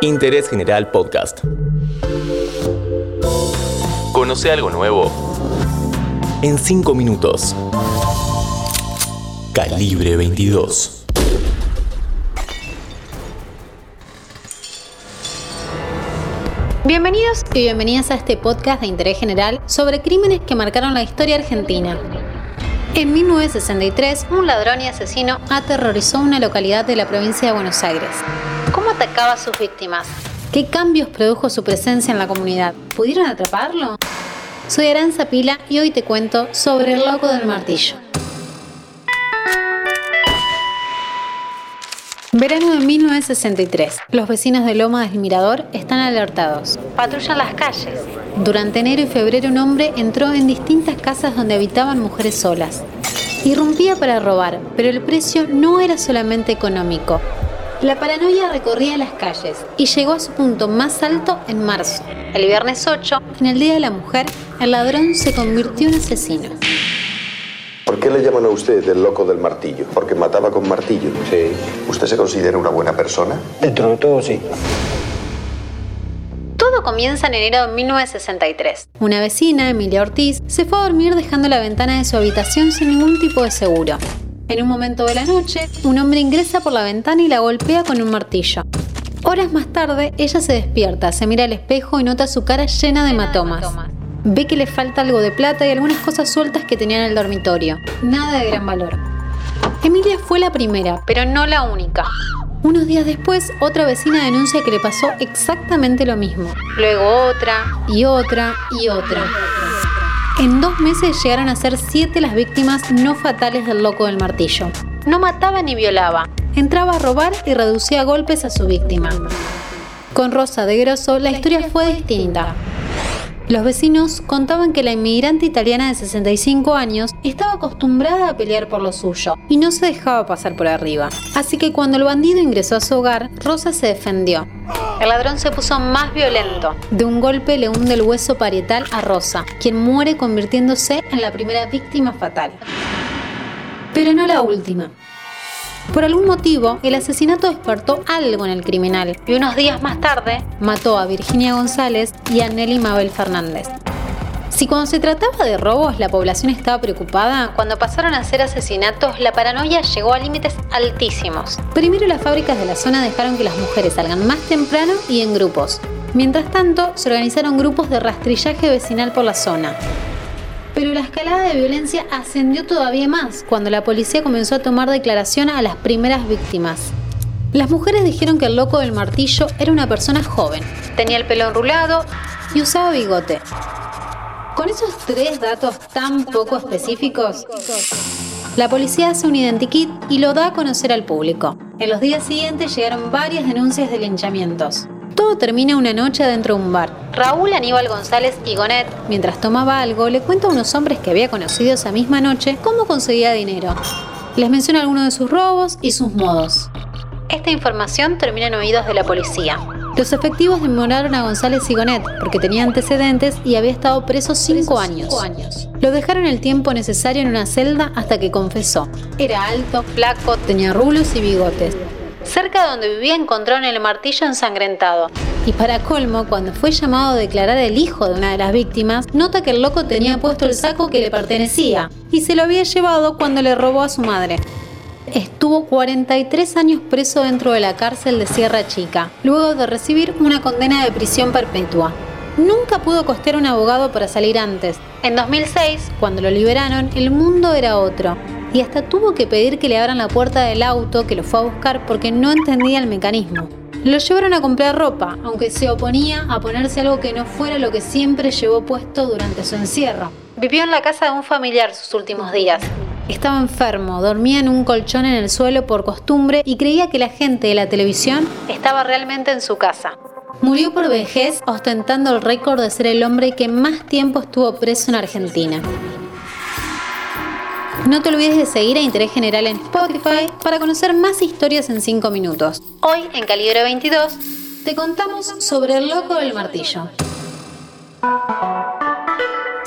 Interés General Podcast. Conoce algo nuevo en 5 minutos. Calibre 22. Bienvenidos y bienvenidas a este podcast de interés general sobre crímenes que marcaron la historia argentina. En 1963, un ladrón y asesino aterrorizó una localidad de la provincia de Buenos Aires. ¿Cómo atacaba a sus víctimas? ¿Qué cambios produjo su presencia en la comunidad? ¿Pudieron atraparlo? Soy Aranza Pila y hoy te cuento sobre el loco del martillo. Verano de 1963. Los vecinos de Loma del Mirador están alertados. Patrullan las calles. Durante enero y febrero un hombre entró en distintas casas donde habitaban mujeres solas. Irrumpía para robar, pero el precio no era solamente económico. La paranoia recorría las calles y llegó a su punto más alto en marzo. El viernes 8, en el Día de la Mujer, el ladrón se convirtió en asesino. ¿Por qué le llaman a usted el loco del martillo? ¿Porque mataba con martillo? Sí. ¿Usted se considera una buena persona? Dentro de todo, sí. Todo comienza en enero de 1963. Una vecina, Emilia Ortiz, se fue a dormir dejando la ventana de su habitación sin ningún tipo de seguro. En un momento de la noche, un hombre ingresa por la ventana y la golpea con un martillo. Horas más tarde, ella se despierta, se mira al espejo y nota su cara llena de hematomas. Ve que le falta algo de plata y algunas cosas sueltas que tenía en el dormitorio. Nada de gran valor. Emilia fue la primera, pero no la única. Unos días después, otra vecina denuncia que le pasó exactamente lo mismo. Luego otra, y otra, y otra. En dos meses llegaron a ser siete las víctimas no fatales del loco del martillo. No mataba ni violaba. Entraba a robar y reducía golpes a su víctima. Con Rosa de Grosso la historia fue distinta. Los vecinos contaban que la inmigrante italiana de 65 años estaba acostumbrada a pelear por lo suyo y no se dejaba pasar por arriba. Así que cuando el bandido ingresó a su hogar, Rosa se defendió. El ladrón se puso más violento. De un golpe le hunde el hueso parietal a Rosa, quien muere convirtiéndose en la primera víctima fatal. Pero no la última. Por algún motivo, el asesinato despertó algo en el criminal y unos días más tarde mató a Virginia González y a Nelly Mabel Fernández. Si cuando se trataba de robos la población estaba preocupada, cuando pasaron a ser asesinatos la paranoia llegó a límites altísimos. Primero las fábricas de la zona dejaron que las mujeres salgan más temprano y en grupos. Mientras tanto, se organizaron grupos de rastrillaje vecinal por la zona. Pero la escalada de violencia ascendió todavía más cuando la policía comenzó a tomar declaración a las primeras víctimas. Las mujeres dijeron que el loco del martillo era una persona joven, tenía el pelo enrulado y usaba bigote. Con esos tres datos tan poco específicos, la policía hace un identikit y lo da a conocer al público. En los días siguientes llegaron varias denuncias de linchamientos. Todo termina una noche dentro de un bar. Raúl Aníbal González y Gonet, mientras tomaba algo, le cuenta a unos hombres que había conocido esa misma noche cómo conseguía dinero. Les menciona algunos de sus robos y sus modos. Esta información termina en oídos de la policía. Los efectivos demoraron a González y Gonet porque tenía antecedentes y había estado preso cinco años. Lo dejaron el tiempo necesario en una celda hasta que confesó. Era alto, flaco, tenía rulos y bigotes. Cerca de donde vivía encontraron el martillo ensangrentado. Y para colmo, cuando fue llamado a declarar el hijo de una de las víctimas, nota que el loco tenía puesto el saco que le pertenecía y se lo había llevado cuando le robó a su madre. Estuvo 43 años preso dentro de la cárcel de Sierra Chica, luego de recibir una condena de prisión perpetua. Nunca pudo costear un abogado para salir antes. En 2006, cuando lo liberaron, el mundo era otro y hasta tuvo que pedir que le abran la puerta del auto que lo fue a buscar porque no entendía el mecanismo. Lo llevaron a comprar ropa, aunque se oponía a ponerse algo que no fuera lo que siempre llevó puesto durante su encierro. Vivió en la casa de un familiar sus últimos días. Estaba enfermo, dormía en un colchón en el suelo por costumbre y creía que la gente de la televisión estaba realmente en su casa. Murió por vejez ostentando el récord de ser el hombre que más tiempo estuvo preso en Argentina. No te olvides de seguir a Interés General en Spotify para conocer más historias en 5 minutos. Hoy, en Calibre 22, te contamos sobre el loco del martillo.